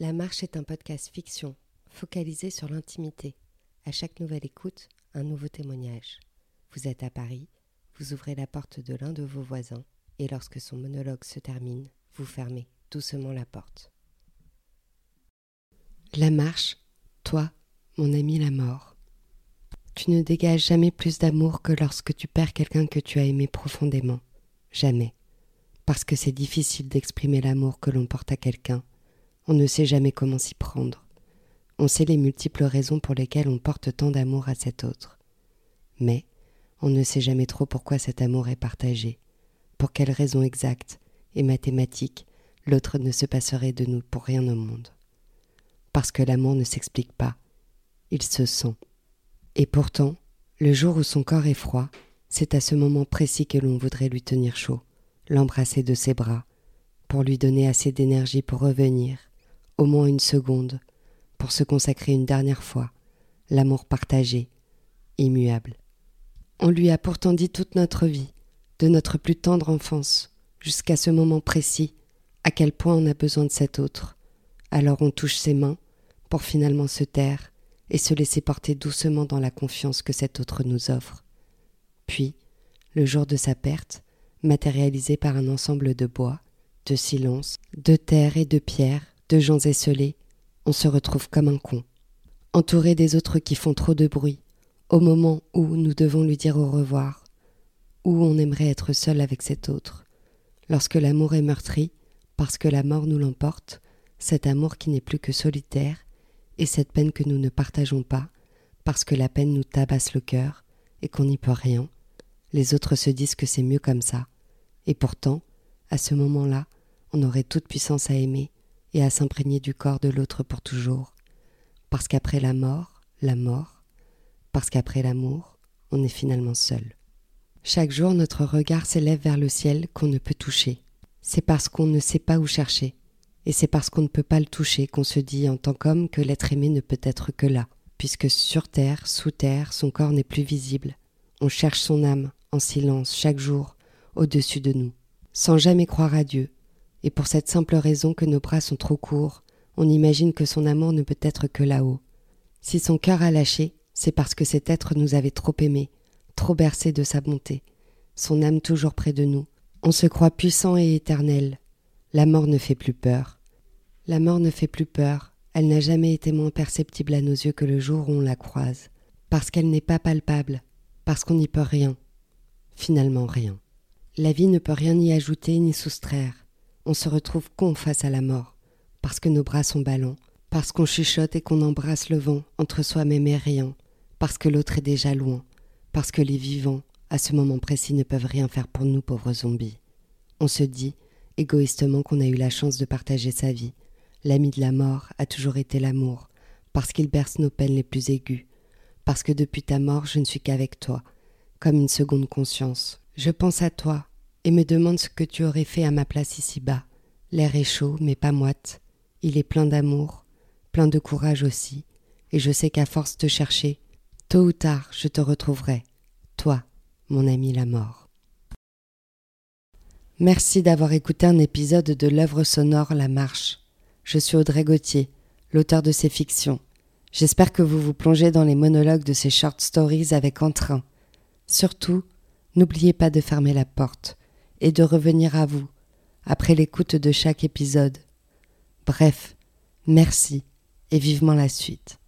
La Marche est un podcast fiction, focalisé sur l'intimité. À chaque nouvelle écoute, un nouveau témoignage. Vous êtes à Paris, vous ouvrez la porte de l'un de vos voisins, et lorsque son monologue se termine, vous fermez doucement la porte. La Marche, toi, mon ami la mort. Tu ne dégages jamais plus d'amour que lorsque tu perds quelqu'un que tu as aimé profondément. Jamais. Parce que c'est difficile d'exprimer l'amour que l'on porte à quelqu'un on ne sait jamais comment s'y prendre. On sait les multiples raisons pour lesquelles on porte tant d'amour à cet autre. Mais on ne sait jamais trop pourquoi cet amour est partagé, pour quelles raisons exactes et mathématiques l'autre ne se passerait de nous pour rien au monde. Parce que l'amour ne s'explique pas, il se sent. Et pourtant, le jour où son corps est froid, c'est à ce moment précis que l'on voudrait lui tenir chaud, l'embrasser de ses bras, pour lui donner assez d'énergie pour revenir, au moins une seconde, pour se consacrer une dernière fois, l'amour partagé, immuable. On lui a pourtant dit toute notre vie, de notre plus tendre enfance, jusqu'à ce moment précis, à quel point on a besoin de cet autre. Alors on touche ses mains, pour finalement se taire et se laisser porter doucement dans la confiance que cet autre nous offre. Puis, le jour de sa perte, matérialisé par un ensemble de bois, de silence, de terre et de pierre, de gens esselés, on se retrouve comme un con, entouré des autres qui font trop de bruit, au moment où nous devons lui dire au revoir, où on aimerait être seul avec cet autre. Lorsque l'amour est meurtri, parce que la mort nous l'emporte, cet amour qui n'est plus que solitaire, et cette peine que nous ne partageons pas, parce que la peine nous tabasse le cœur, et qu'on n'y peut rien, les autres se disent que c'est mieux comme ça. Et pourtant, à ce moment-là, on aurait toute puissance à aimer, et à s'imprégner du corps de l'autre pour toujours. Parce qu'après la mort, la mort, parce qu'après l'amour, on est finalement seul. Chaque jour notre regard s'élève vers le ciel qu'on ne peut toucher. C'est parce qu'on ne sait pas où chercher, et c'est parce qu'on ne peut pas le toucher qu'on se dit en tant qu'homme que l'être aimé ne peut être que là, puisque sur terre, sous terre, son corps n'est plus visible. On cherche son âme, en silence, chaque jour, au-dessus de nous, sans jamais croire à Dieu, et pour cette simple raison que nos bras sont trop courts, on imagine que son amour ne peut être que là-haut. Si son cœur a lâché, c'est parce que cet être nous avait trop aimés, trop bercés de sa bonté, son âme toujours près de nous. On se croit puissant et éternel. La mort ne fait plus peur. La mort ne fait plus peur, elle n'a jamais été moins perceptible à nos yeux que le jour où on la croise, parce qu'elle n'est pas palpable, parce qu'on n'y peut rien, finalement rien. La vie ne peut rien y ajouter ni soustraire on se retrouve con face à la mort, parce que nos bras sont ballants, parce qu'on chuchote et qu'on embrasse le vent entre soi-même et rien, parce que l'autre est déjà loin, parce que les vivants, à ce moment précis, ne peuvent rien faire pour nous, pauvres zombies. On se dit, égoïstement, qu'on a eu la chance de partager sa vie. L'ami de la mort a toujours été l'amour, parce qu'il berce nos peines les plus aiguës, parce que depuis ta mort, je ne suis qu'avec toi, comme une seconde conscience. Je pense à toi, et me demande ce que tu aurais fait à ma place ici-bas. L'air est chaud, mais pas moite. Il est plein d'amour, plein de courage aussi, et je sais qu'à force de chercher, tôt ou tard, je te retrouverai, toi, mon ami la mort. Merci d'avoir écouté un épisode de l'œuvre sonore La Marche. Je suis Audrey Gauthier, l'auteur de ces fictions. J'espère que vous vous plongez dans les monologues de ces short stories avec entrain. Surtout, n'oubliez pas de fermer la porte et de revenir à vous après l'écoute de chaque épisode. Bref, merci et vivement la suite.